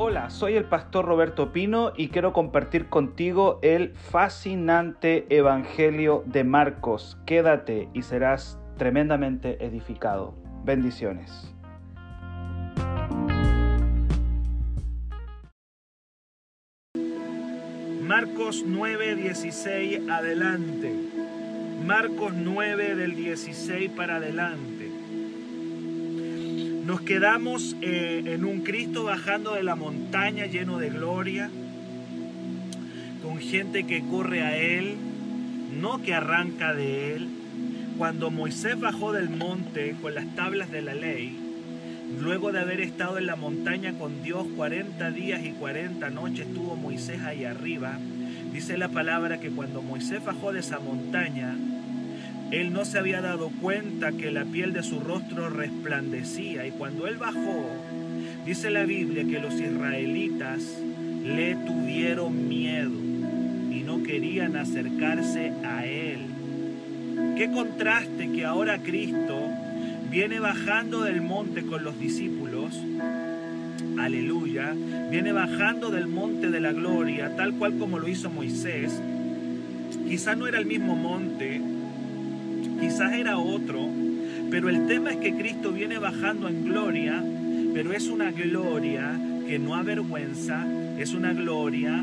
Hola, soy el pastor Roberto Pino y quiero compartir contigo el fascinante Evangelio de Marcos. Quédate y serás tremendamente edificado. Bendiciones. Marcos 9, 16 adelante. Marcos 9 del 16 para adelante. Nos quedamos eh, en un Cristo bajando de la montaña lleno de gloria, con gente que corre a Él, no que arranca de Él. Cuando Moisés bajó del monte con las tablas de la ley, luego de haber estado en la montaña con Dios 40 días y 40 noches, estuvo Moisés ahí arriba. Dice la palabra que cuando Moisés bajó de esa montaña, él no se había dado cuenta que la piel de su rostro resplandecía y cuando él bajó, dice la Biblia que los israelitas le tuvieron miedo y no querían acercarse a él. Qué contraste que ahora Cristo viene bajando del monte con los discípulos, aleluya, viene bajando del monte de la gloria, tal cual como lo hizo Moisés. Quizás no era el mismo monte, quizás era otro, pero el tema es que Cristo viene bajando en gloria, pero es una gloria que no avergüenza, es una gloria,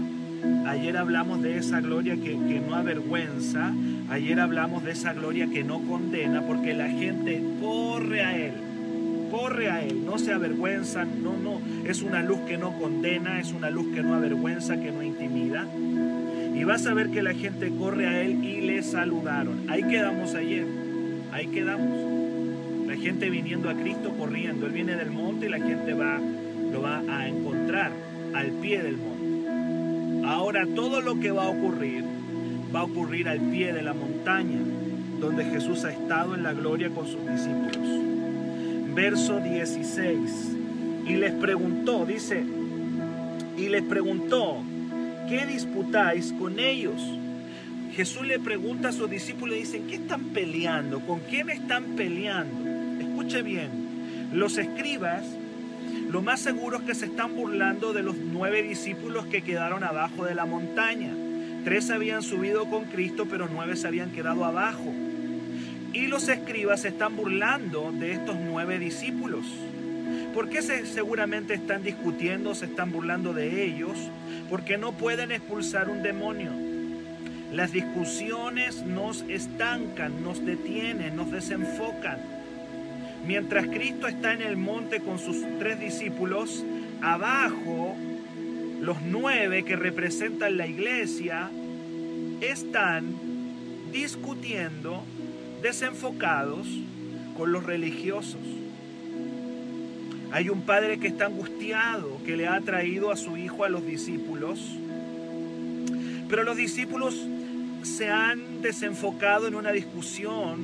ayer hablamos de esa gloria que, que no avergüenza, ayer hablamos de esa gloria que no condena, porque la gente corre a Él, corre a Él, no se avergüenza, no, no, es una luz que no condena, es una luz que no avergüenza, que no intimida. Y vas a ver que la gente corre a Él y le saludaron. Ahí quedamos ayer, ahí quedamos. La gente viniendo a Cristo corriendo. Él viene del monte y la gente va, lo va a encontrar al pie del monte. Ahora todo lo que va a ocurrir va a ocurrir al pie de la montaña, donde Jesús ha estado en la gloria con sus discípulos. Verso 16. Y les preguntó, dice, y les preguntó, ¿qué disputáis con ellos? Jesús le pregunta a sus discípulos y dicen, ¿qué están peleando? ¿Con quién están peleando? Escuche bien, los escribas, lo más seguro es que se están burlando de los nueve discípulos que quedaron abajo de la montaña. Tres habían subido con Cristo, pero nueve se habían quedado abajo. Y los escribas se están burlando de estos nueve discípulos. ¿Por qué se, seguramente están discutiendo, se están burlando de ellos? Porque no pueden expulsar un demonio. Las discusiones nos estancan, nos detienen, nos desenfocan. Mientras Cristo está en el monte con sus tres discípulos, abajo los nueve que representan la iglesia están discutiendo, desenfocados con los religiosos. Hay un padre que está angustiado, que le ha traído a su hijo a los discípulos, pero los discípulos se han desenfocado en una discusión,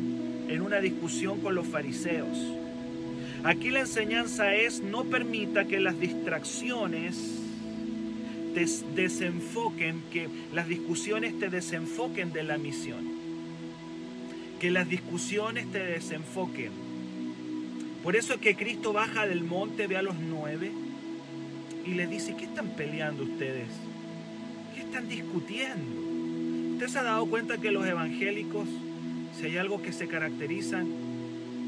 en una discusión con los fariseos. Aquí la enseñanza es no permita que las distracciones te desenfoquen, que las discusiones te desenfoquen de la misión. Que las discusiones te desenfoquen. Por eso es que Cristo baja del monte, ve a los nueve y le dice, ¿qué están peleando ustedes? ¿Qué están discutiendo? ¿Usted se ha dado cuenta que los evangélicos, si hay algo que se caracterizan,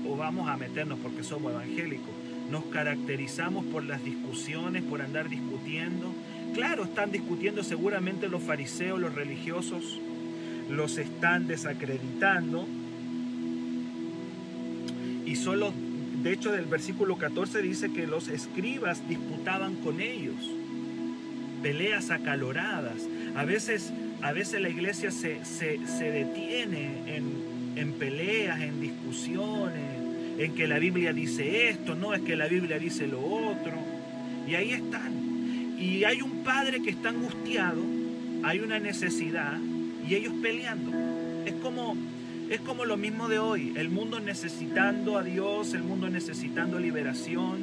o vamos a meternos porque somos evangélicos, nos caracterizamos por las discusiones, por andar discutiendo, Claro, están discutiendo seguramente los fariseos, los religiosos, los están desacreditando. Y solo, de hecho, del versículo 14 dice que los escribas disputaban con ellos. Peleas acaloradas. A veces, a veces la iglesia se, se, detiene en, en peleas, en discusiones, en que la Biblia dice esto, no es que la Biblia dice lo otro. Y ahí están y hay un padre que está angustiado, hay una necesidad y ellos peleando. Es como, es como lo mismo de hoy, el mundo necesitando a Dios, el mundo necesitando liberación,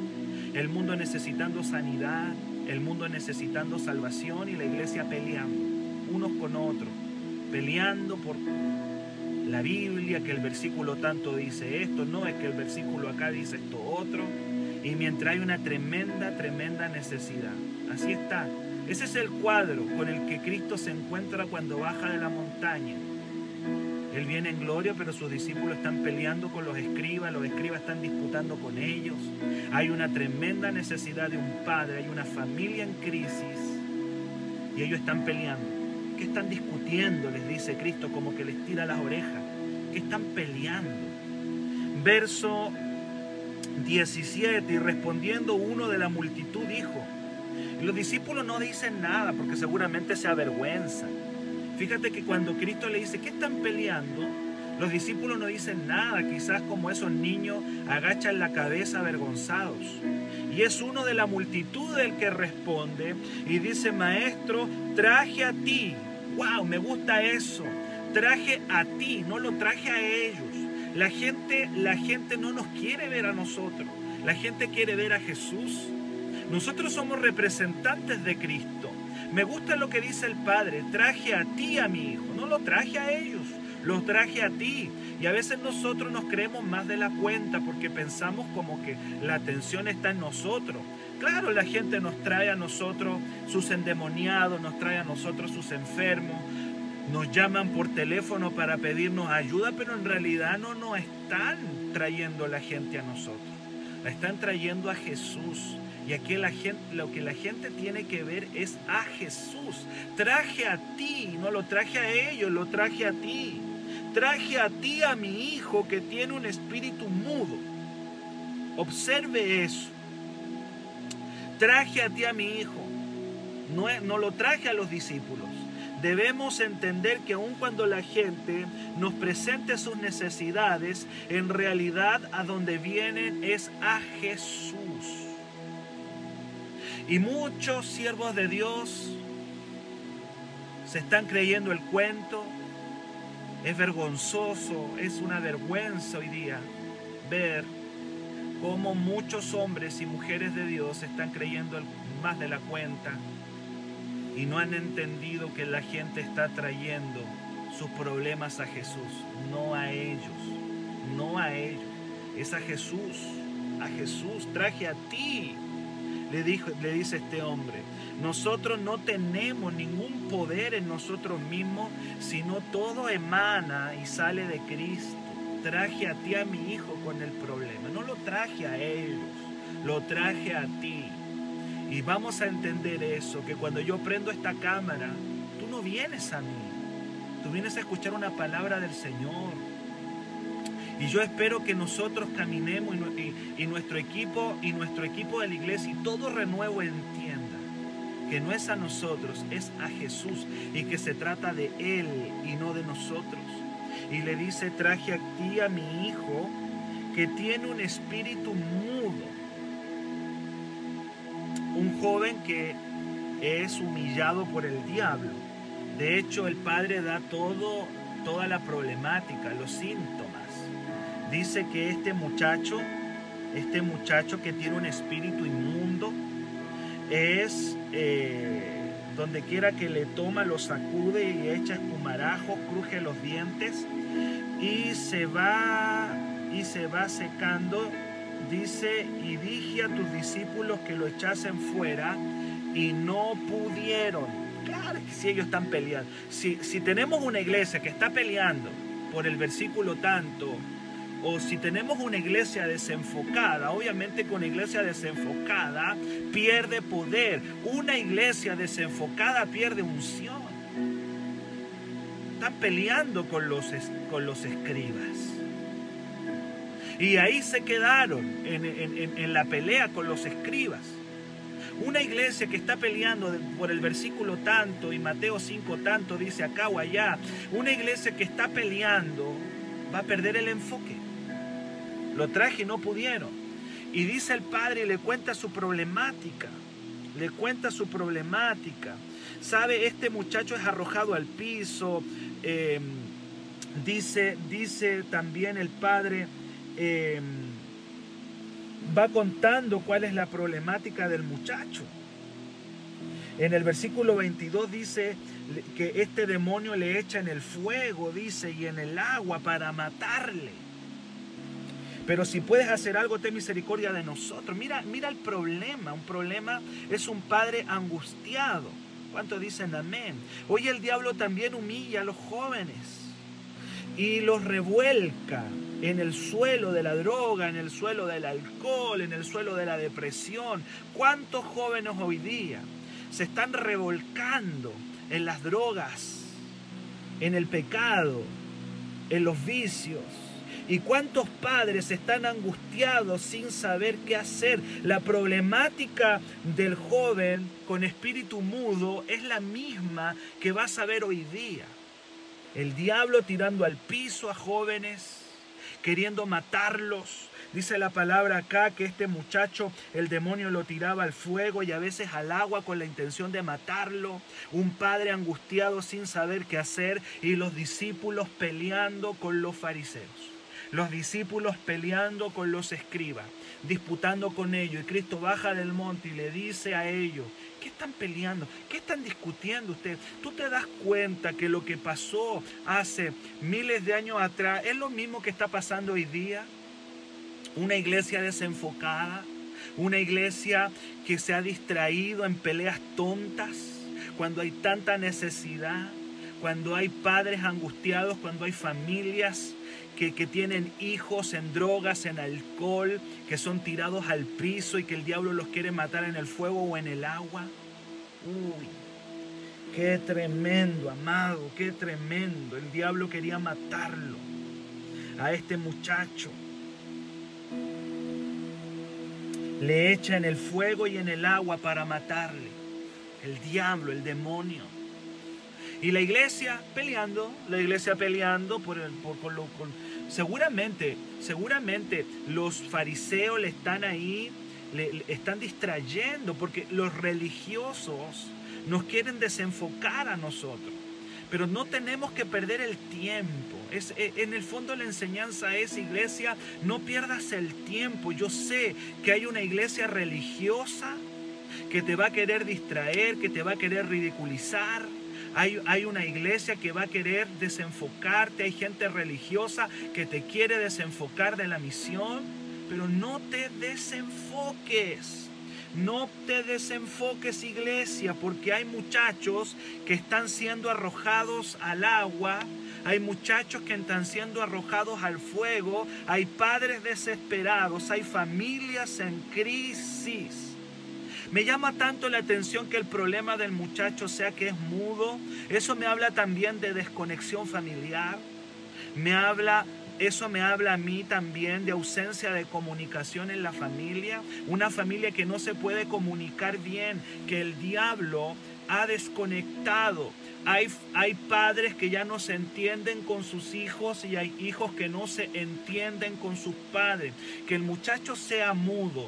el mundo necesitando sanidad, el mundo necesitando salvación y la iglesia peleando, unos con otros, peleando por la Biblia, que el versículo tanto dice esto, no, es que el versículo acá dice esto otro. Y mientras hay una tremenda, tremenda necesidad. Así está. Ese es el cuadro con el que Cristo se encuentra cuando baja de la montaña. Él viene en gloria, pero sus discípulos están peleando con los escribas, los escribas están disputando con ellos. Hay una tremenda necesidad de un padre, hay una familia en crisis y ellos están peleando. ¿Qué están discutiendo? Les dice Cristo, como que les tira las orejas. ¿Qué están peleando? Verso 17, y respondiendo uno de la multitud dijo, los discípulos no dicen nada porque seguramente se avergüenzan. Fíjate que cuando Cristo le dice, ¿qué están peleando? Los discípulos no dicen nada, quizás como esos niños agachan la cabeza avergonzados. Y es uno de la multitud el que responde y dice, maestro, traje a ti. ¡Wow! Me gusta eso. Traje a ti, no lo traje a ellos. La gente, la gente no nos quiere ver a nosotros. La gente quiere ver a Jesús. Nosotros somos representantes de Cristo. Me gusta lo que dice el Padre, traje a ti a mi hijo, no lo traje a ellos, lo traje a ti. Y a veces nosotros nos creemos más de la cuenta porque pensamos como que la atención está en nosotros. Claro, la gente nos trae a nosotros sus endemoniados, nos trae a nosotros sus enfermos, nos llaman por teléfono para pedirnos ayuda, pero en realidad no nos están trayendo la gente a nosotros, la están trayendo a Jesús. Y aquí gente, lo que la gente tiene que ver es a Jesús. Traje a ti, no lo traje a ellos, lo traje a ti. Traje a ti a mi hijo que tiene un espíritu mudo. Observe eso. Traje a ti a mi hijo. No, no lo traje a los discípulos. Debemos entender que aun cuando la gente nos presente sus necesidades, en realidad a donde vienen es a Jesús. Y muchos siervos de Dios se están creyendo el cuento. Es vergonzoso, es una vergüenza hoy día ver cómo muchos hombres y mujeres de Dios están creyendo más de la cuenta y no han entendido que la gente está trayendo sus problemas a Jesús, no a ellos, no a ellos, es a Jesús, a Jesús, traje a ti le, dijo, le dice este hombre, nosotros no tenemos ningún poder en nosotros mismos, sino todo emana y sale de Cristo. Traje a ti a mi hijo con el problema, no lo traje a ellos, lo traje a ti. Y vamos a entender eso, que cuando yo prendo esta cámara, tú no vienes a mí, tú vienes a escuchar una palabra del Señor y yo espero que nosotros caminemos y, nuestro equipo y nuestro equipo de la iglesia y todo renuevo entienda que no es a nosotros, es a Jesús y que se trata de Él y no de nosotros. Y le dice, traje aquí a mi hijo que tiene un espíritu mudo. Un joven que es humillado por el diablo. De hecho, el padre da todo, toda la problemática, los síntomas dice que este muchacho, este muchacho que tiene un espíritu inmundo, es eh, donde quiera que le toma, lo sacude y echa espumarajo, cruje los dientes y se va y se va secando. Dice, y dije a tus discípulos que lo echasen fuera y no pudieron. Claro que si ellos están peleando. Si, si tenemos una iglesia que está peleando por el versículo tanto, o si tenemos una iglesia desenfocada, obviamente con iglesia desenfocada pierde poder. Una iglesia desenfocada pierde unción. Están peleando con los, con los escribas. Y ahí se quedaron en, en la pelea con los escribas. Una iglesia que está peleando por el versículo tanto y Mateo 5 tanto dice acá o allá. Una iglesia que está peleando va a perder el enfoque. Lo traje y no pudieron. Y dice el padre y le cuenta su problemática. Le cuenta su problemática. Sabe, este muchacho es arrojado al piso. Em, dice, dice también el padre, em, va contando cuál es la problemática del muchacho. En el versículo 22 dice que este demonio le echa en el fuego, dice, y en el agua para matarle. Pero si puedes hacer algo, ten misericordia de nosotros. Mira, mira el problema. Un problema es un padre angustiado. ¿Cuántos dicen amén? Hoy el diablo también humilla a los jóvenes y los revuelca en el suelo de la droga, en el suelo del alcohol, en el suelo de la depresión. ¿Cuántos jóvenes hoy día se están revolcando en las drogas, en el pecado, en los vicios? ¿Y cuántos padres están angustiados sin saber qué hacer? La problemática del joven con espíritu mudo es la misma que vas a ver hoy día. El diablo tirando al piso a jóvenes, queriendo matarlos. Dice la palabra acá que este muchacho, el demonio lo tiraba al fuego y a veces al agua con la intención de matarlo. Un padre angustiado sin saber qué hacer y los discípulos peleando con los fariseos. Los discípulos peleando con los escribas, disputando con ellos. Y Cristo baja del monte y le dice a ellos, ¿Qué están peleando? ¿Qué están discutiendo ustedes? ¿Tú te das cuenta que lo que pasó hace miles de años atrás es lo mismo que está pasando hoy día? Una iglesia desenfocada, una iglesia que se ha distraído en peleas tontas, cuando hay tanta necesidad, cuando hay padres angustiados, cuando hay familias que, que, tienen hijos en drogas, en alcohol, que son tirados al piso y que el diablo los quiere matar en el fuego o en el agua. Uy, qué tremendo, amado, qué tremendo. El diablo quería matarlo a este muchacho. Le echa en el fuego y en el agua para matarle. El diablo, el demonio. Y la iglesia peleando, la iglesia peleando por, el, por, lo, seguramente, seguramente los fariseos le están ahí, le, están distrayendo porque los religiosos nos quieren desenfocar a nosotros. Pero no tenemos que perder el tiempo. Es, e, en el fondo la enseñanza es, iglesia, no pierdas el tiempo. Yo sé que hay una iglesia religiosa que te va a querer distraer, que te va a querer ridiculizar hay, una iglesia que va a querer desenfocarte, hay gente religiosa que te quiere desenfocar de la misión, pero no te desenfoques. No te desenfoques iglesia, porque hay muchachos que están siendo arrojados al agua, hay muchachos que están siendo arrojados al fuego, hay padres desesperados, hay familias en crisis. Me llama tanto la atención que el problema del muchacho sea que es mudo. Eso me habla también de desconexión familiar. Me habla eso me habla a mí también de ausencia de comunicación en la familia, una familia que no se puede comunicar bien, que el diablo ha desconectado. Hay, hay, padres que ya no se entienden con sus hijos y hay hijos que no se entienden con sus padres. Que el muchacho sea mudo,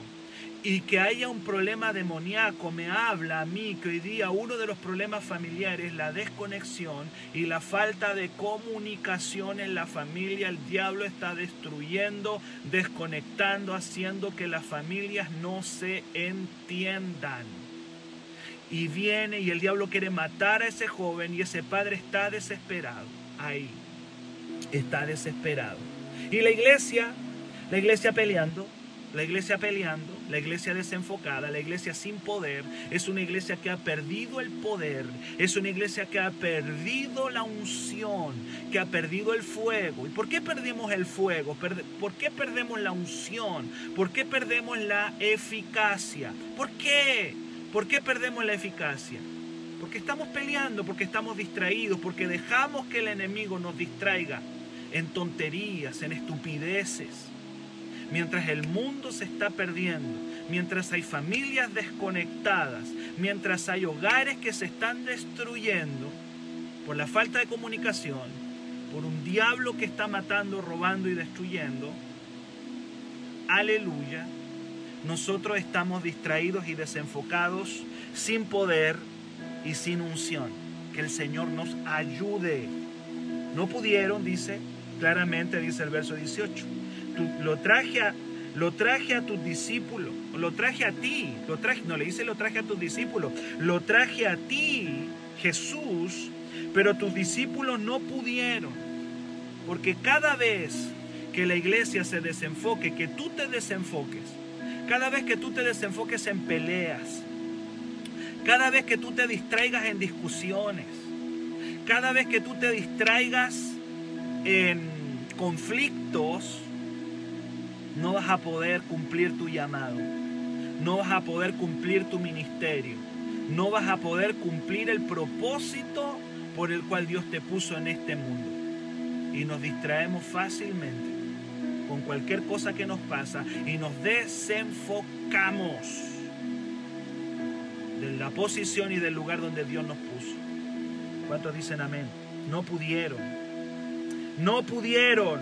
y que haya un problema demoníaco me habla a mí que hoy día uno de los problemas familiares es la desconexión y la falta de comunicación en la familia. El diablo está destruyendo, desconectando, haciendo que las familias no se entiendan. Y viene y el diablo quiere matar a ese joven y ese padre está desesperado. Ahí está desesperado. Y la iglesia, la iglesia peleando, la iglesia peleando, la iglesia desenfocada, la iglesia sin poder, es una iglesia que ha perdido el poder, es una iglesia que ha perdido la unción, que ha perdido el fuego. ¿Y por qué perdimos el fuego? ¿Por qué perdemos la unción? ¿Por qué perdemos la eficacia? ¿Por qué? ¿Por qué perdemos la eficacia? Porque estamos peleando, porque estamos distraídos, porque dejamos que el enemigo nos distraiga en tonterías, en estupideces mientras el mundo se está perdiendo, mientras hay familias desconectadas, mientras hay hogares que se están destruyendo por la falta de comunicación, por un diablo que está matando, robando y destruyendo, aleluya, nosotros estamos distraídos y desenfocados, sin poder y sin unción. Que el Señor nos ayude. No pudieron, dice claramente, dice el verso 18 lo traje lo traje a tus discípulos, lo traje a ti, lo traje, no le dice lo traje a tus discípulos, lo traje a ti, Jesús, pero tus discípulos no pudieron, porque cada vez que la iglesia se desenfoque, que tú te desenfoques, cada vez que tú te desenfoques en peleas, cada vez que tú te distraigas en discusiones, cada vez que tú te distraigas en conflictos, no vas a poder cumplir tu llamado, no vas a poder cumplir tu ministerio, no vas a poder cumplir el propósito por el cual Dios te puso en este mundo. Y nos distraemos fácilmente con cualquier cosa que nos pasa y nos desenfocamos de la posición y del lugar donde Dios nos puso. ¿Cuántos dicen amén? No pudieron. No pudieron.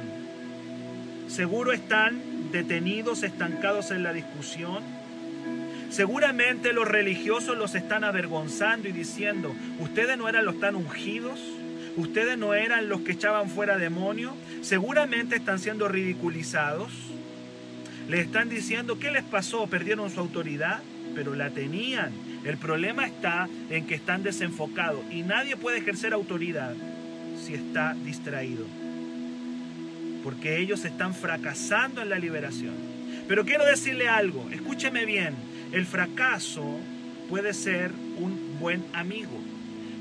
Seguro están detenidos, estancados en la discusión. Seguramente los religiosos los están avergonzando y diciendo, ustedes no eran los tan ungidos, ustedes no eran los que echaban fuera demonios, seguramente están siendo ridiculizados. Le están diciendo, ¿qué les pasó? ¿Perdieron su autoridad? Pero la tenían. El problema está en que están desenfocados y nadie puede ejercer autoridad si está distraído porque ellos están fracasando en la liberación. Pero quiero decirle algo, escúcheme bien, el fracaso puede ser un buen amigo.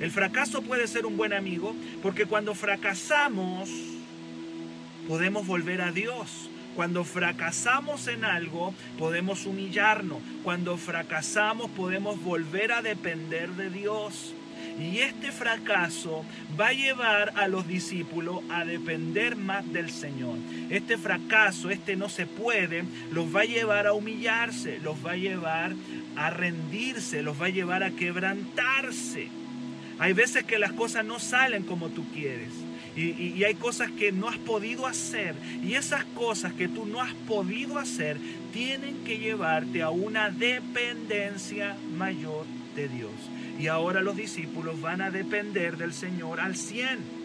El fracaso puede ser un buen amigo porque cuando fracasamos podemos volver a Dios. Cuando fracasamos en algo podemos humillarnos. Cuando fracasamos podemos volver a depender de Dios. Y este fracaso va a llevar a los discípulos a depender más del Señor. Este fracaso, este no se puede, los va a llevar a humillarse, los va a llevar a rendirse, los va a llevar a quebrantarse. Hay veces que las cosas no salen como tú quieres. Y, hay cosas que no has podido hacer. Y esas cosas que tú no has podido hacer tienen que llevarte a una dependencia mayor de Dios. Y ahora los discípulos van a depender del Señor al 100.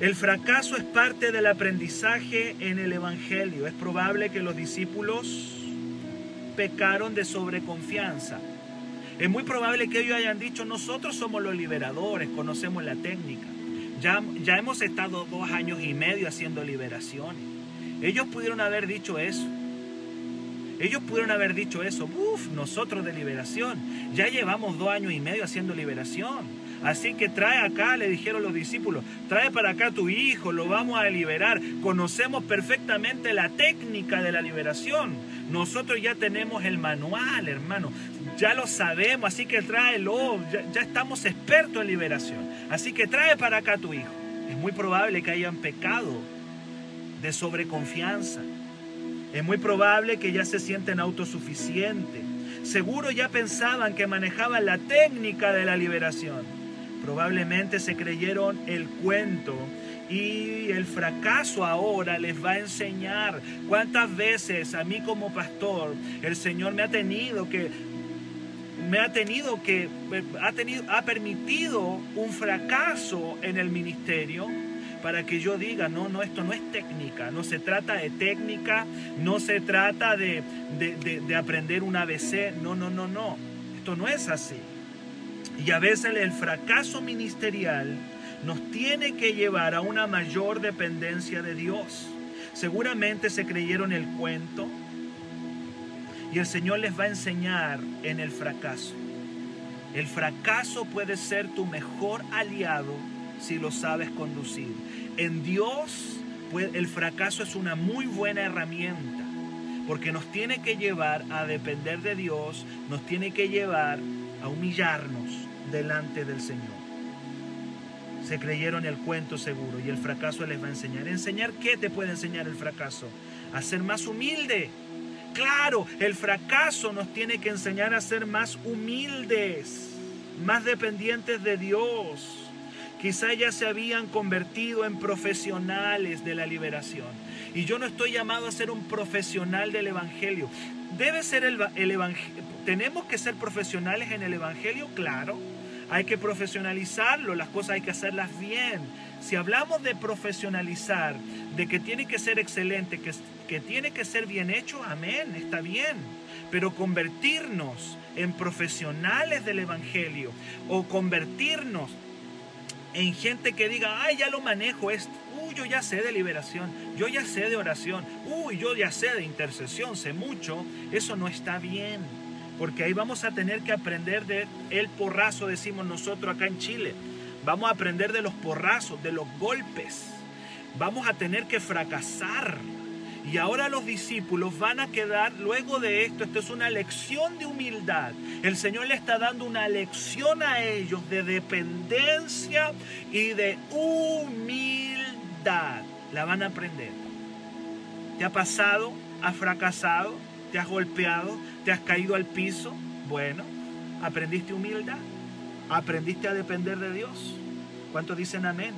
El fracaso es parte del aprendizaje en el Evangelio. Es probable que los discípulos pecaron de sobreconfianza. Es muy probable que ellos hayan dicho, nosotros somos los liberadores, conocemos la técnica. Ya, ya hemos estado dos años y medio haciendo liberaciones. Ellos pudieron haber dicho eso. Ellos pudieron haber dicho eso, uff, nosotros de liberación, ya llevamos dos años y medio haciendo liberación. Así que trae acá, le dijeron los discípulos, trae para acá a tu hijo, lo vamos a liberar. Conocemos perfectamente la técnica de la liberación. Nosotros ya tenemos el manual, hermano. Ya lo sabemos, así que tráelo. Ya, ya estamos expertos en liberación. Así que trae para acá a tu hijo. Es muy probable que hayan pecado de sobreconfianza es muy probable que ya se sienten autosuficientes. Seguro ya pensaban que manejaban la técnica de la liberación. Probablemente se creyeron el cuento y el fracaso ahora les va a enseñar cuántas veces a mí como pastor el Señor me ha tenido que me ha tenido que ha tenido ha permitido un fracaso en el ministerio para que yo diga, no, no, esto no es técnica, no se trata de técnica, no se trata de, de, aprender un ABC, no, no, no, no, esto no es así. Y a veces el fracaso ministerial nos tiene que llevar a una mayor dependencia de Dios. Seguramente se creyeron el cuento y el Señor les va a enseñar en el fracaso. El fracaso puede ser tu mejor aliado si lo sabes conducir. En Dios el fracaso es una muy buena herramienta porque nos tiene que llevar a depender de Dios, nos tiene que llevar a humillarnos delante del Señor. Se creyeron el cuento seguro y el fracaso les va a enseñar. ¿Enseñar qué te puede enseñar el fracaso? A ser más humilde. Claro, el fracaso nos tiene que enseñar a ser más humildes, más dependientes de Dios Quizá ya se habían convertido en profesionales de la liberación. Y yo no estoy llamado a ser un profesional del Evangelio. Debe ser el, Evangelio. ¿Tenemos que ser profesionales en el Evangelio? Claro. hay que profesionalizarlo, las cosas hay que hacerlas bien. Si hablamos de profesionalizar, de que tiene que ser excelente, que, que tiene que ser bien hecho, amén, está bien. Pero convertirnos en profesionales del Evangelio o convertirnos en gente que diga, ay, ya lo manejo esto, uy, yo ya sé de liberación, yo ya sé de oración, uy, yo ya sé de intercesión, sé mucho, eso no está bien. Porque ahí vamos a tener que aprender de el porrazo, decimos nosotros acá en Chile. Vamos a aprender de los porrazos, de los golpes. Vamos a tener que fracasar. Y ahora los discípulos van a quedar, luego de esto, esto es una lección de humildad. El Señor le está dando una lección a ellos de dependencia y de humildad. La van a aprender. ¿Te ha pasado? ¿Has fracasado? ¿Te has golpeado? ¿Te has caído al piso? Bueno, aprendiste humildad. Aprendiste a depender de Dios. ¿Cuántos dicen amén?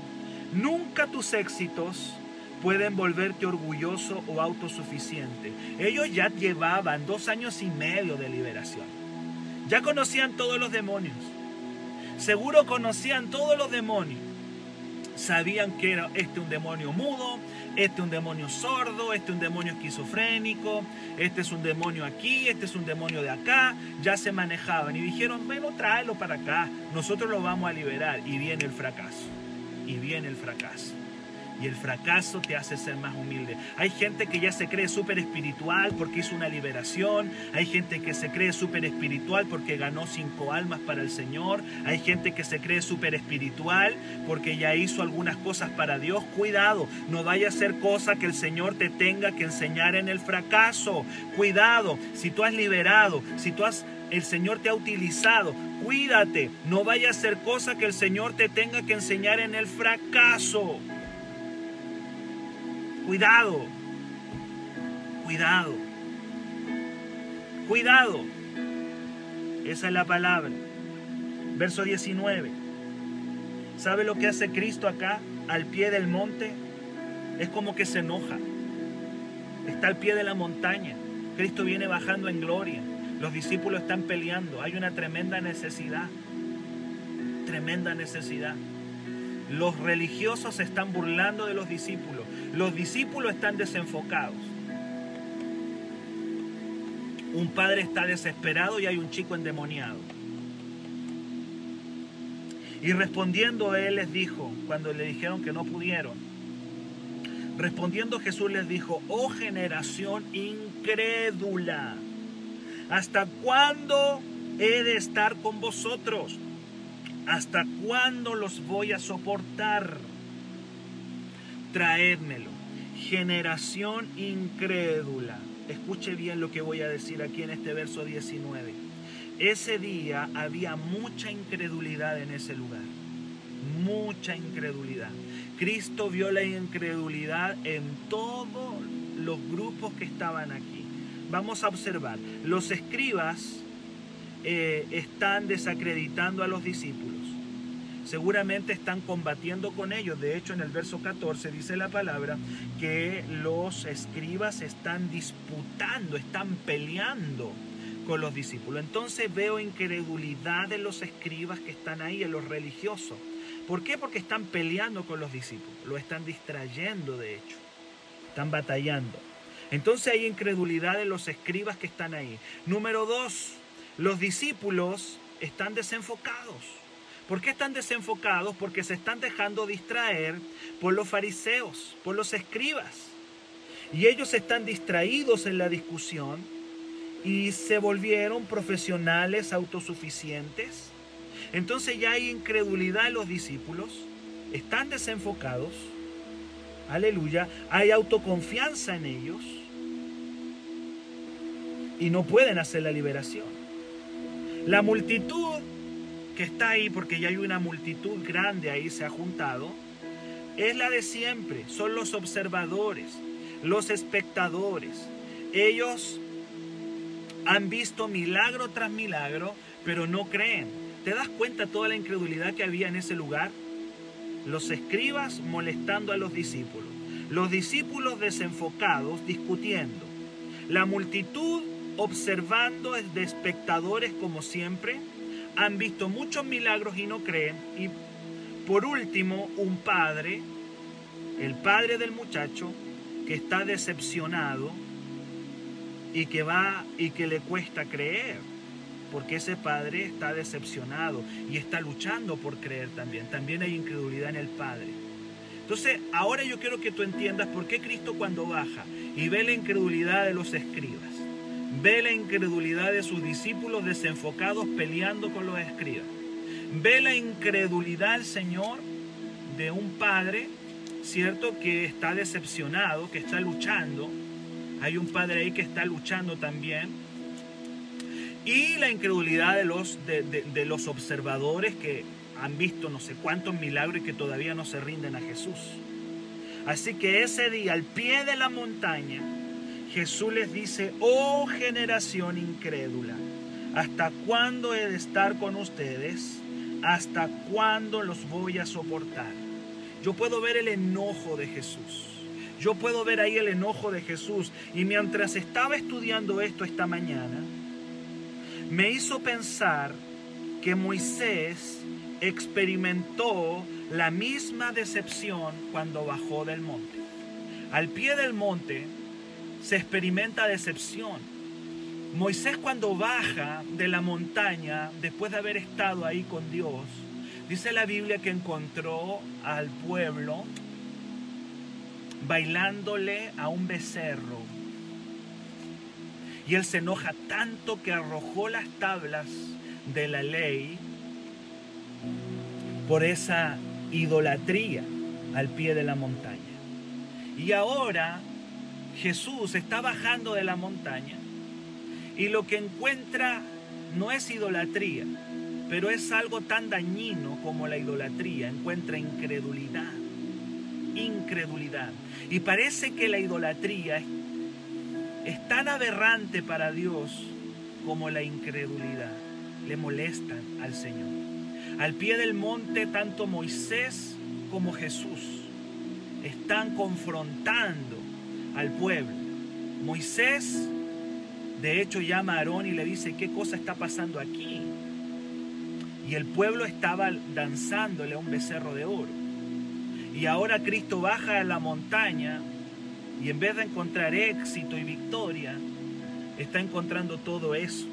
Nunca tus éxitos pueden volverte orgulloso o autosuficiente. Ellos ya llevaban dos años y medio de liberación. Ya conocían todos los demonios. Seguro conocían todos los demonios. Sabían que era este un demonio mudo, este un demonio sordo, este un demonio esquizofrénico, este es un demonio aquí, este es un demonio de acá. Ya se manejaban y dijeron, bueno, tráelo para acá, nosotros lo vamos a liberar. Y viene el fracaso. Y viene el fracaso y el fracaso te hace ser más humilde. Hay gente que ya se cree súper espiritual porque hizo una liberación. Hay gente que se cree súper espiritual porque ganó cinco almas para el Señor. Hay gente que se cree súper espiritual porque ya hizo algunas cosas para Dios. Cuidado, no vaya a ser cosa que el Señor te tenga que enseñar en el fracaso. Cuidado, si tú has liberado, si tú has el Señor te ha utilizado. Cuídate, no vaya a ser cosa que el Señor te tenga que enseñar en el fracaso. Cuidado. Cuidado. Cuidado. Esa es la palabra. Verso 19. ¿Sabe lo que hace Cristo acá al pie del monte? Es como que se enoja. Está al pie de la montaña. Cristo viene bajando en gloria. Los discípulos están peleando. Hay una tremenda necesidad. Tremenda necesidad. Los religiosos se están burlando de los discípulos. Los discípulos están desenfocados. Un padre está desesperado y hay un chico endemoniado. Y respondiendo él les dijo, cuando le dijeron que no pudieron, respondiendo Jesús les dijo, oh generación incrédula, ¿hasta cuándo he de estar con vosotros? ¿Hasta cuándo los voy a soportar? Traédmelo. Generación incrédula. Escuche bien lo que voy a decir aquí en este verso 19. Ese día había mucha incredulidad en ese lugar. Mucha incredulidad. Cristo vio la incredulidad en todos los grupos que estaban aquí. Vamos a observar. Los escribas eh, están desacreditando a los discípulos seguramente están combatiendo con ellos. De hecho, en el verso 14 dice la palabra que los escribas están disputando, están peleando con los discípulos. Entonces veo incredulidad en los escribas que están ahí, en los religiosos. ¿Por qué? Porque están peleando con los discípulos, lo están distrayendo de hecho, están batallando. Entonces hay incredulidad en los escribas que están ahí. Número dos, los discípulos están desenfocados. ¿Por qué están desenfocados? Porque se están dejando distraer por los fariseos, por los escribas. Y ellos están distraídos en la discusión y se volvieron profesionales autosuficientes. Entonces ya hay incredulidad en los discípulos, están desenfocados, aleluya, hay autoconfianza en ellos y no pueden hacer la liberación. La multitud que está ahí porque ya hay una multitud grande ahí se ha juntado, es la de siempre, son los observadores, los espectadores. Ellos han visto milagro tras milagro, pero no creen. ¿Te das cuenta toda la incredulidad que había en ese lugar? Los escribas molestando a los discípulos, los discípulos desenfocados discutiendo, la multitud observando de espectadores como siempre, han visto muchos milagros y no creen. Y por último, un padre, el padre del muchacho, que está decepcionado y que va y que le cuesta creer, porque ese padre está decepcionado y está luchando por creer también. También hay incredulidad en el padre. Entonces, ahora yo quiero que tú entiendas por qué Cristo cuando baja y ve la incredulidad de los escribas, ve la incredulidad de sus discípulos desenfocados peleando con los escribas, ve la incredulidad, Señor, de un padre, ¿cierto? Que está decepcionado, que está luchando. Hay un padre ahí que está luchando también. Y la incredulidad de los, de, de los observadores que han visto no sé cuántos milagros y que todavía no se rinden a Jesús. Así que ese día, al pie de la montaña, Jesús les dice, oh generación incrédula, ¿hasta cuándo he de estar con ustedes? ¿Hasta cuándo los voy a soportar? Yo puedo ver el enojo de Jesús. Yo puedo ver ahí el enojo de Jesús. Y mientras estaba estudiando esto esta mañana, me hizo pensar que Moisés experimentó la misma decepción cuando bajó del monte. Al pie del monte se experimenta decepción. Moisés cuando baja de la montaña, después de haber estado ahí con Dios, dice la Biblia que encontró al pueblo bailándole a un becerro. Y él se enoja tanto que arrojó las tablas de la ley por esa idolatría al pie de la montaña. Y ahora Jesús está bajando de la montaña y lo que encuentra no es idolatría, pero es algo tan dañino como la idolatría. Encuentra incredulidad, incredulidad. Y parece que la idolatría es tan aberrante para Dios como la incredulidad. Le molestan al Señor. Al pie del monte, tanto Moisés como Jesús están confrontando al pueblo. Moisés, de hecho, llama a Aarón y le dice, ¿qué cosa está pasando aquí? Y el pueblo estaba danzándole a un becerro de oro. Y ahora Cristo baja a la montaña y en vez de encontrar éxito y victoria, está encontrando todo eso.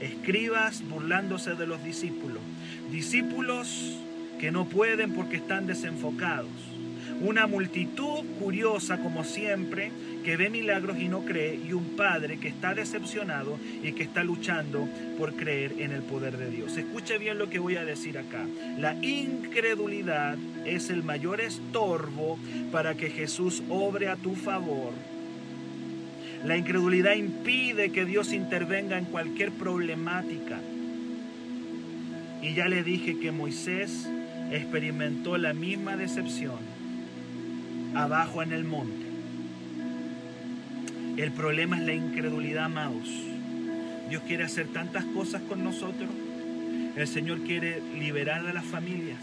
Escribas burlándose de los discípulos, discípulos que no pueden porque están desenfocados. Una multitud curiosa como siempre que ve milagros y no cree y un padre que está decepcionado y que está luchando por creer en el poder de Dios. Escuche bien lo que voy a decir acá. La incredulidad es el mayor estorbo para que Jesús obre a tu favor. La incredulidad impide que Dios intervenga en cualquier problemática. Y ya le dije que Moisés experimentó la misma decepción abajo en el monte. El problema es la incredulidad, amados. Dios quiere hacer tantas cosas con nosotros. El Señor quiere liberar a las familias.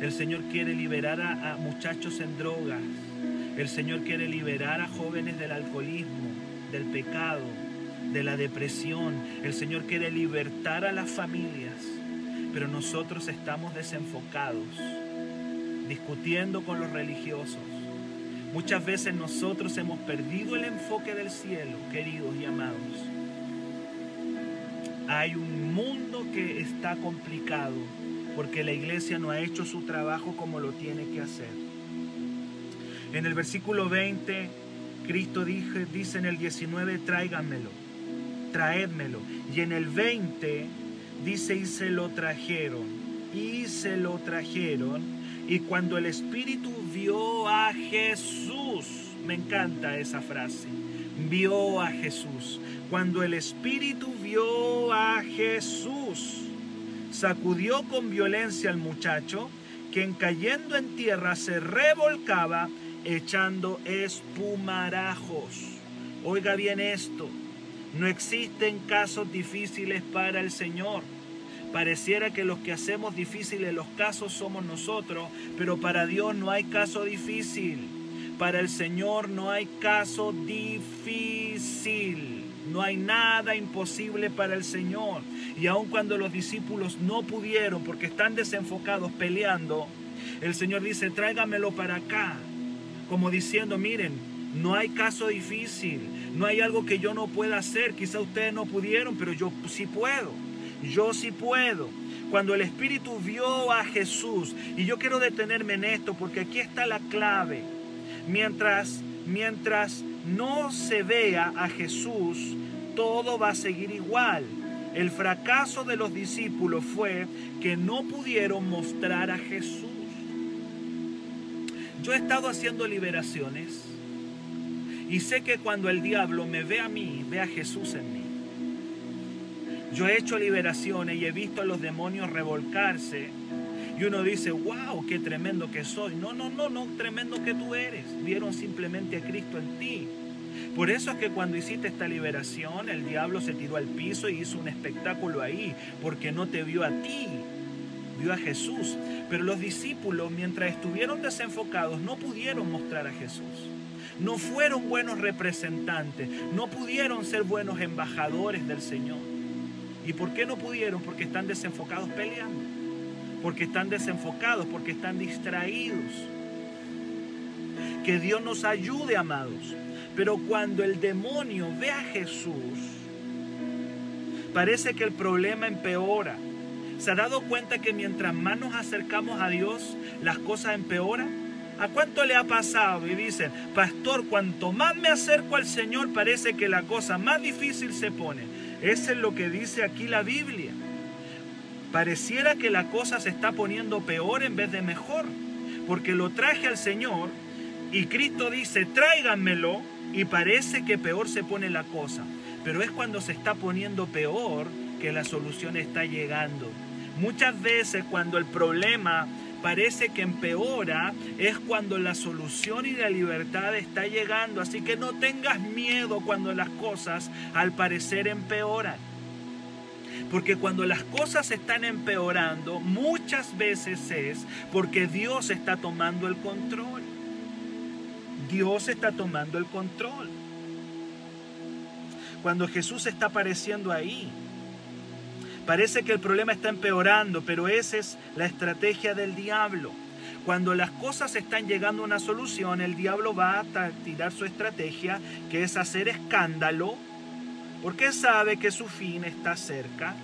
El Señor quiere liberar a, a muchachos en drogas. El Señor quiere liberar a jóvenes del alcoholismo, del pecado, de la depresión. El Señor quiere libertar a las familias pero nosotros estamos desenfocados, discutiendo con los religiosos. Muchas veces nosotros hemos perdido el enfoque del cielo, queridos y amados. Hay un mundo que está complicado porque la iglesia no ha hecho su trabajo como lo tiene que hacer. En el versículo 20, Cristo dice, dice en el 19, tráiganmelo, traédmelo. Y en el 20, dice y se lo trajeron, y se lo trajeron, y cuando el Espíritu vio a Jesús, me encanta esa frase, vio a Jesús, cuando el Espíritu vio a Jesús, sacudió con violencia al muchacho, quien cayendo en tierra se revolcaba echando espumarajos. Oiga bien esto, no existen casos difíciles para el Señor. Pareciera que los que hacemos difíciles los casos somos nosotros, pero para Dios no hay caso difícil. Para el Señor no hay caso difícil. No hay nada imposible para el Señor. Y aun cuando los discípulos no pudieron porque están desenfocados peleando, el Señor dice, tráigamelo para acá. Como diciendo, miren, no hay caso difícil. No hay algo que yo no pueda hacer. Quizá ustedes no pudieron, pero yo sí puedo. Yo sí puedo. Cuando el Espíritu vio a Jesús, y yo quiero detenerme en esto porque aquí está la clave. Mientras, mientras no se vea a Jesús, todo va a seguir igual. El fracaso de los discípulos fue que no pudieron mostrar a Jesús. Yo he estado haciendo liberaciones y sé que cuando el diablo me ve a mí, ve a Jesús en mí. Yo he hecho liberaciones y he visto a los demonios revolcarse y uno dice, wow, qué tremendo que soy. No, no, no, no, tremendo que tú eres. Vieron simplemente a Cristo en ti. Por eso es que cuando hiciste esta liberación, el diablo se tiró al piso y hizo un espectáculo ahí, porque no te vio a ti, vio a Jesús. Pero los discípulos, mientras estuvieron desenfocados, no pudieron mostrar a Jesús. No fueron buenos representantes, no pudieron ser buenos embajadores del Señor. ¿Y por qué no pudieron? Porque están desenfocados peleando, porque están desenfocados, porque están distraídos. Que Dios nos ayude, amados. Pero cuando el demonio ve a Jesús, parece que el problema empeora. ¿Se ha dado cuenta que mientras más nos acercamos a Dios, las cosas empeoran? ¿A cuánto le ha pasado? Y dicen, pastor, cuanto más me acerco al Señor, parece que la cosa más difícil se pone. Eso es lo que dice aquí la Biblia. Pareciera que la cosa se está poniendo peor en vez de mejor. Porque lo traje al Señor y Cristo dice, tráiganmelo y parece que peor se pone la cosa. Pero es cuando se está poniendo peor que la solución está llegando. Muchas veces cuando el problema parece que empeora es cuando la solución y la libertad está llegando. Así que no tengas miedo cuando las cosas al parecer empeoran. Porque cuando las cosas están empeorando, muchas veces es porque Dios está tomando el control. Dios está tomando el control. Cuando Jesús está apareciendo ahí, parece que el problema está empeorando, pero esa es la estrategia del diablo. Cuando las cosas están llegando a una solución, el diablo va a tirar su estrategia, que es hacer escándalo, porque sabe que su fin está cerca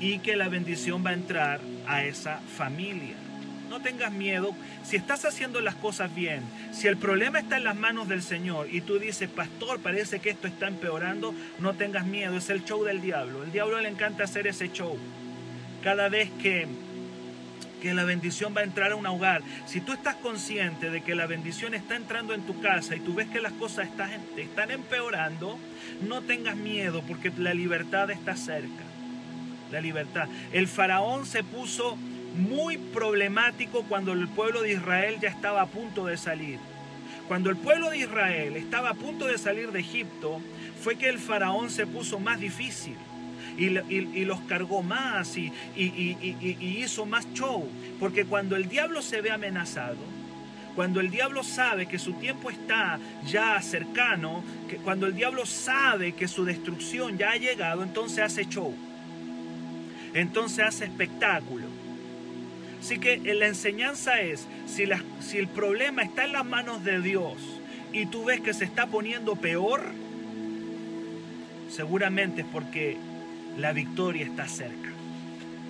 y que la bendición va a entrar a esa familia. No tengas miedo. Si estás haciendo las cosas bien, si el problema está en las manos del Señor y tú dices, pastor, parece que esto está empeorando, no tengas miedo. Es el show del diablo. El diablo le encanta hacer ese show. Cada vez que, que la bendición va a entrar a un hogar, si tú estás consciente de que la bendición está entrando en tu casa y tú ves que las cosas están, están empeorando, no tengas miedo porque la libertad está cerca. La libertad. El faraón se puso muy problemático cuando el pueblo de Israel ya estaba a punto de salir. Cuando el pueblo de Israel estaba a punto de salir de Egipto, fue que el faraón se puso más difícil y, los cargó más y, y hizo más show. Porque cuando el diablo se ve amenazado, cuando el diablo sabe que su tiempo está ya cercano, que cuando el diablo sabe que su destrucción ya ha llegado, entonces hace show. Entonces hace espectáculo. Así que la enseñanza es, si, el problema está en las manos de Dios y tú ves que se está poniendo peor, seguramente es porque la victoria está cerca.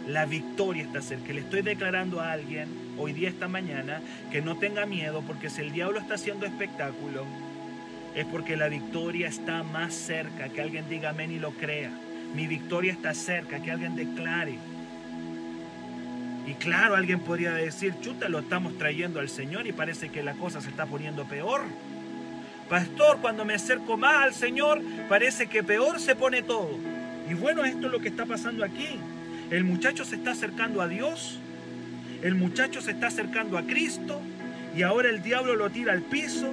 La victoria está cerca. Le estoy declarando a alguien hoy día, esta mañana, que no tenga miedo porque si el diablo está haciendo espectáculo, es porque la victoria está más cerca. Que alguien diga amén y lo crea. Mi victoria está cerca. Que alguien declare. Y claro, alguien podría decir, chuta, lo estamos trayendo al Señor y parece que la cosa se está poniendo peor. Pastor, cuando me acerco más al Señor, parece que peor se pone todo. Y bueno, esto es lo que está pasando aquí. El muchacho se está acercando a Dios, el muchacho se está acercando a Cristo y ahora el diablo lo tira al piso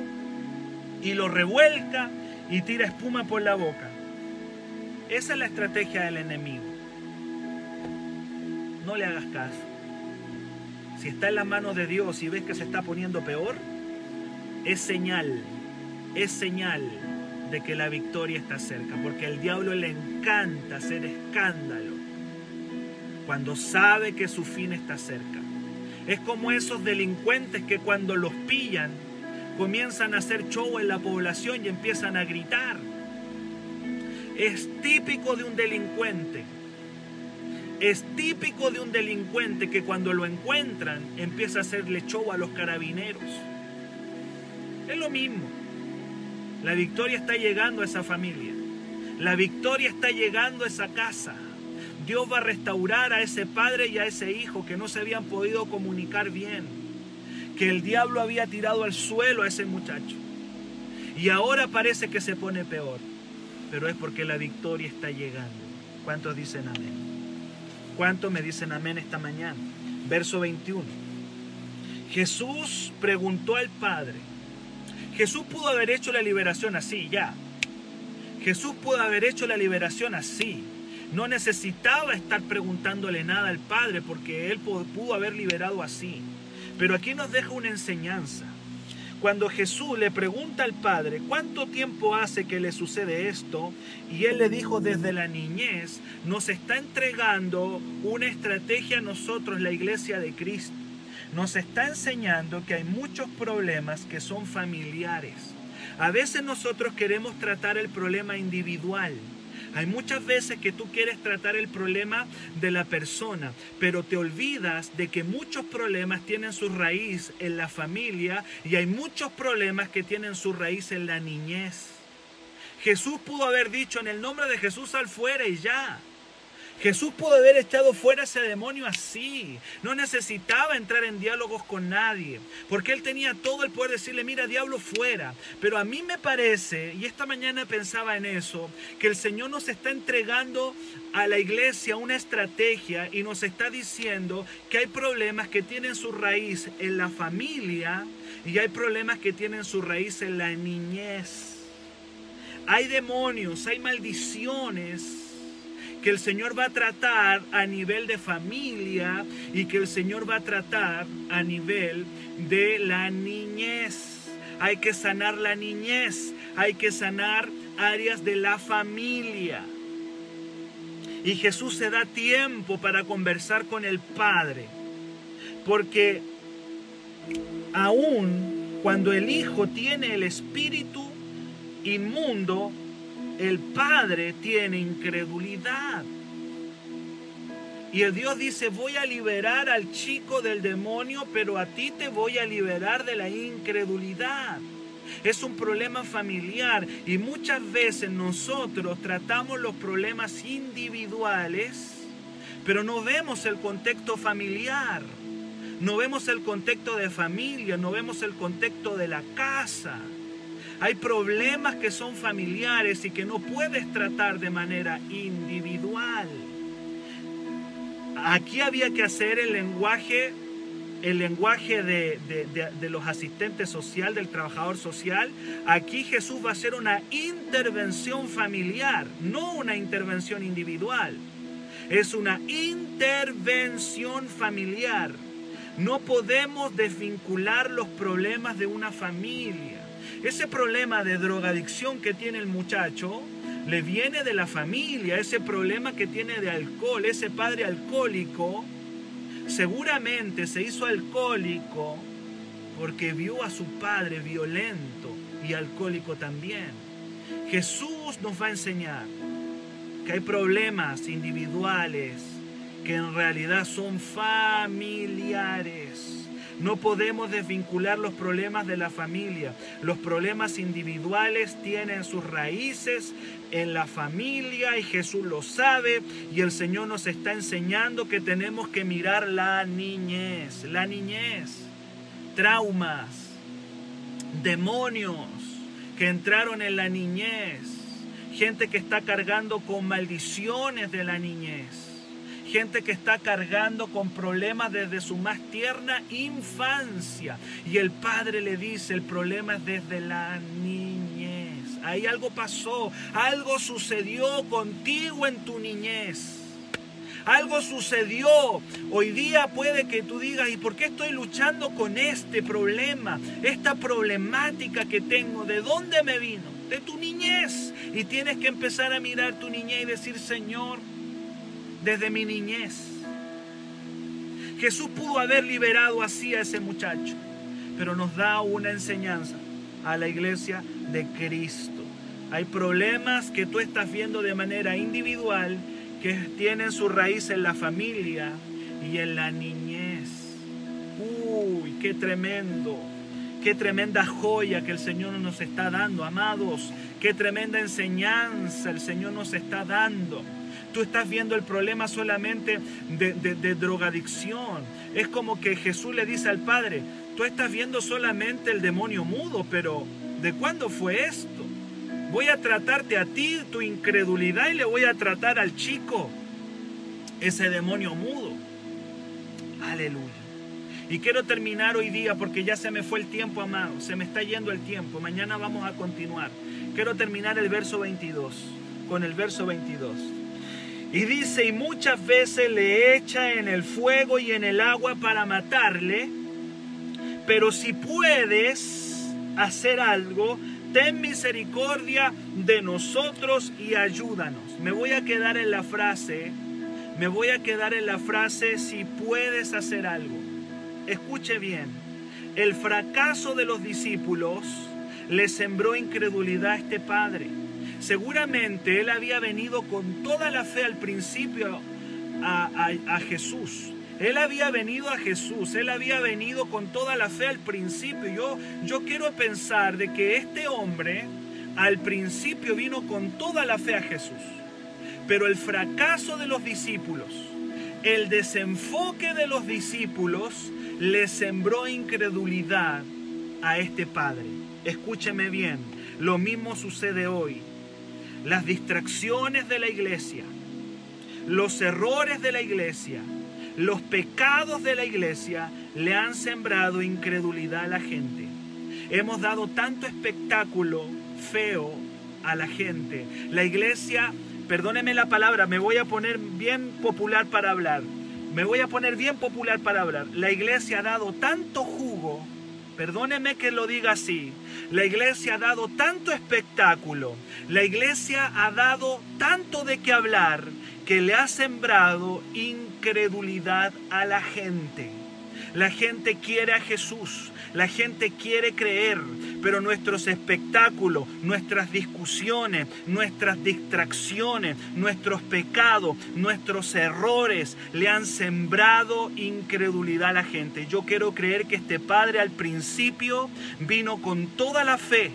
y lo revuelca y tira espuma por la boca. Esa es la estrategia del enemigo. No le hagas caso. Si está en las manos de Dios y ves que se está poniendo peor, es señal, es señal de que la victoria está cerca, porque al diablo le encanta hacer escándalo cuando sabe que su fin está cerca. Es como esos delincuentes que cuando los pillan comienzan a hacer show en la población y empiezan a gritar. Es típico de un delincuente. Es típico de un delincuente que cuando lo encuentran empieza a hacerle show a los carabineros. Es lo mismo. La victoria está llegando a esa familia. La victoria está llegando a esa casa. Dios va a restaurar a ese padre y a ese hijo que no se habían podido comunicar bien. Que el diablo había tirado al suelo a ese muchacho. Y ahora parece que se pone peor. Pero es porque la victoria está llegando. ¿Cuántos dicen amén? ¿Cuántos me dicen amén esta mañana? Verso 21. Jesús preguntó al Padre. Jesús pudo haber hecho la liberación así, ya. Jesús pudo haber hecho la liberación así no necesitaba estar preguntándole nada al Padre porque Él pudo haber liberado así. Pero aquí nos deja una enseñanza. Cuando Jesús le pregunta al Padre, ¿cuánto tiempo hace que le sucede esto? Y Él le dijo desde la niñez, nos está entregando una estrategia a nosotros, la iglesia de Cristo. Nos está enseñando que hay muchos problemas que son familiares. A veces nosotros queremos tratar el problema individual hay muchas veces que tú quieres tratar el problema de la persona, pero te olvidas de que muchos problemas tienen su raíz en la familia y hay muchos problemas que tienen su raíz en la niñez. Jesús pudo haber dicho en el nombre de Jesús sal fuera y ya. Jesús pudo haber echado fuera ese demonio así. No necesitaba entrar en diálogos con nadie. Porque él tenía todo el poder de decirle, mira, diablo fuera. Pero a mí me parece, y esta mañana pensaba en eso, que el Señor nos está entregando a la iglesia una estrategia y nos está diciendo que hay problemas que tienen su raíz en la familia y hay problemas que tienen su raíz en la niñez. Hay demonios, hay maldiciones que el Señor va a tratar a nivel de familia y que el Señor va a tratar a nivel de la niñez. Hay que sanar la niñez, hay que sanar áreas de la familia. Y Jesús se da tiempo para conversar con el Padre, porque aún cuando el Hijo tiene el espíritu inmundo, el padre tiene incredulidad. Y el Dios dice, voy a liberar al chico del demonio, pero a ti te voy a liberar de la incredulidad. Es un problema familiar y muchas veces nosotros tratamos los problemas individuales, pero no vemos el contexto familiar, no vemos el contexto de familia, no vemos el contexto de la casa. Hay problemas que son familiares y que no puedes tratar de manera individual. Aquí había que hacer el lenguaje, el lenguaje de, de los asistentes social, del trabajador social. Aquí Jesús va a hacer una intervención familiar, no una intervención individual. Es una intervención familiar. No podemos desvincular los problemas de una familia. Ese problema de drogadicción que tiene el muchacho le viene de la familia, ese problema que tiene de alcohol, ese padre alcohólico, seguramente se hizo alcohólico porque vio a su padre violento y alcohólico también. Jesús nos va a enseñar que hay problemas individuales que en realidad son familiares no podemos desvincular los problemas de la familia. Los problemas individuales tienen sus raíces en la familia y Jesús lo sabe y el Señor nos está enseñando que tenemos que mirar la niñez, la niñez, traumas, demonios que entraron en la niñez, gente que está cargando con maldiciones de la niñez gente que está cargando con problemas desde su más tierna infancia. Y el padre le dice, el problema es desde la niñez. Ahí algo pasó, algo sucedió contigo en tu niñez. Algo sucedió. Hoy día puede que tú digas, ¿y por qué estoy luchando con este problema? Esta problemática que tengo, ¿de dónde me vino? De tu niñez. Y tienes que empezar a mirar tu niñez y decir, Señor, desde mi niñez. Jesús pudo haber liberado así a ese muchacho, pero nos da una enseñanza a la iglesia de Cristo. Hay problemas que tú estás viendo de manera individual que tienen su raíz en la familia y en la niñez. Uy, qué tremendo. Qué tremenda joya que el Señor nos está dando, amados. Qué tremenda enseñanza el Señor nos está dando. Tú estás viendo el problema solamente de, de, drogadicción. Es como que Jesús le dice al Padre, tú estás viendo solamente el demonio mudo, pero ¿de cuándo fue esto? Voy a tratarte a ti, tu incredulidad, y le voy a tratar al chico, ese demonio mudo. Aleluya. Y quiero terminar hoy día porque ya se me fue el tiempo, amado. Se me está yendo el tiempo. Mañana vamos a continuar. Quiero terminar el verso 22. Con el verso 22. Y dice, y muchas veces le echa en el fuego y en el agua para matarle, pero si puedes hacer algo, ten misericordia de nosotros y ayúdanos. Me voy a quedar en la frase, me voy a quedar en la frase, si puedes hacer algo. Escuche bien, el fracaso de los discípulos le sembró incredulidad a este padre Seguramente él había venido con toda la fe al principio a, Jesús. Él había venido a Jesús, él había venido con toda la fe al principio. Yo, yo quiero pensar de que este hombre al principio vino con toda la fe a Jesús. Pero el fracaso de los discípulos, el desenfoque de los discípulos, le sembró incredulidad a este padre. Escúcheme bien, lo mismo sucede hoy las distracciones de la iglesia, los errores de la iglesia, los pecados de la iglesia le han sembrado incredulidad a la gente. Hemos dado tanto espectáculo feo a la gente. La iglesia, perdóneme la palabra, me voy a poner bien popular para hablar. Me voy a poner bien popular para hablar. La iglesia ha dado tanto jugo, perdóneme que lo diga así, la iglesia ha dado tanto espectáculo, la iglesia ha dado tanto de qué hablar que le ha sembrado incredulidad a la gente. La gente quiere a Jesús, la gente quiere creer, pero nuestros espectáculos, nuestras discusiones, nuestras distracciones, nuestros pecados, nuestros errores le han sembrado incredulidad a la gente. Yo quiero creer que este Padre al principio vino con toda la fe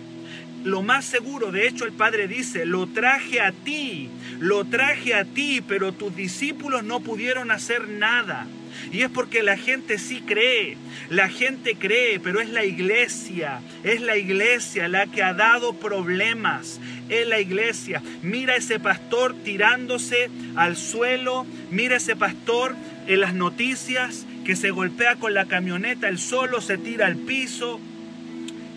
lo más seguro, de hecho el Padre dice, lo traje a ti, lo traje a ti, pero tus discípulos no pudieron hacer nada. Y es porque la gente sí cree, la gente cree, pero es la iglesia, es la iglesia la que ha dado problemas, es la iglesia. Mira ese pastor tirándose al suelo, mira ese pastor en las noticias que se golpea con la camioneta, el solo se tira al piso.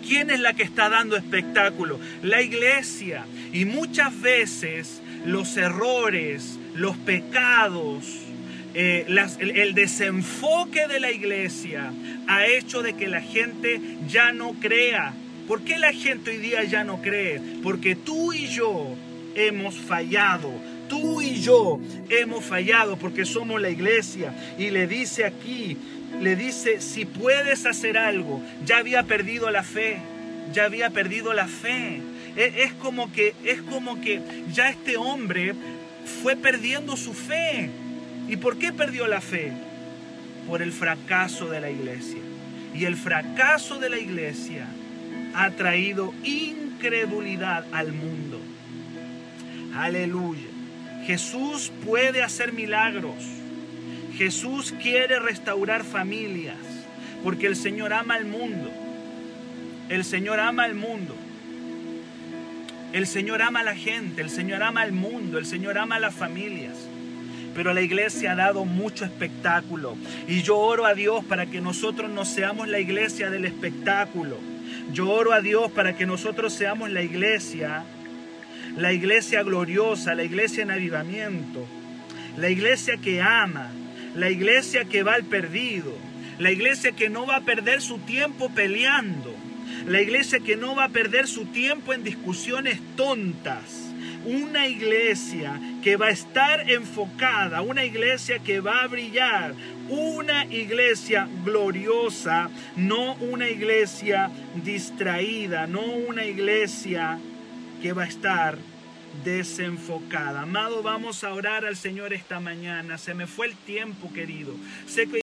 ¿Quién es la que está dando espectáculo? La iglesia. Y muchas veces los errores, los pecados, eh, el, desenfoque de la iglesia ha hecho de que la gente ya no crea. ¿Por qué la gente hoy día ya no cree? Porque tú y yo hemos fallado. Tú y yo hemos fallado porque somos la iglesia. Y le dice aquí, le dice, si puedes hacer algo, ya había perdido la fe, ya había perdido la fe. E, es como que, es como que ya este hombre fue perdiendo su fe. ¿Y por qué perdió la fe? Por el fracaso de la iglesia. Y el fracaso de la iglesia ha traído incredulidad al mundo. Aleluya. Jesús puede hacer milagros. Jesús quiere restaurar familias. Porque el Señor ama al mundo. El Señor ama al mundo. El Señor ama a la gente. El Señor ama al mundo. El Señor ama a las familias pero la iglesia ha dado mucho espectáculo. Y yo oro a Dios para que nosotros no seamos la iglesia del espectáculo. Yo oro a Dios para que nosotros seamos la iglesia, la iglesia gloriosa, la iglesia en avivamiento, la iglesia que ama, la iglesia que va al perdido, la iglesia que no va a perder su tiempo peleando, la iglesia que no va a perder su tiempo en discusiones tontas. Una iglesia que va a estar enfocada, una iglesia que va a brillar, una iglesia gloriosa, no una iglesia distraída, no una iglesia que va a estar desenfocada. Amado, vamos a orar al Señor esta mañana. Se me fue el tiempo, querido. Sé que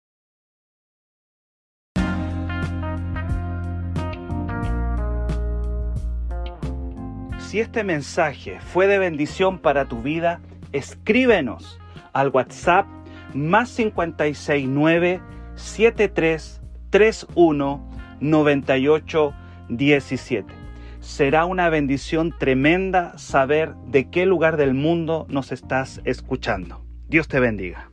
Si este mensaje fue de bendición para tu vida, escríbenos al WhatsApp más 569 7331 98 17. Será una bendición tremenda saber de qué lugar del mundo nos estás escuchando. Dios te bendiga.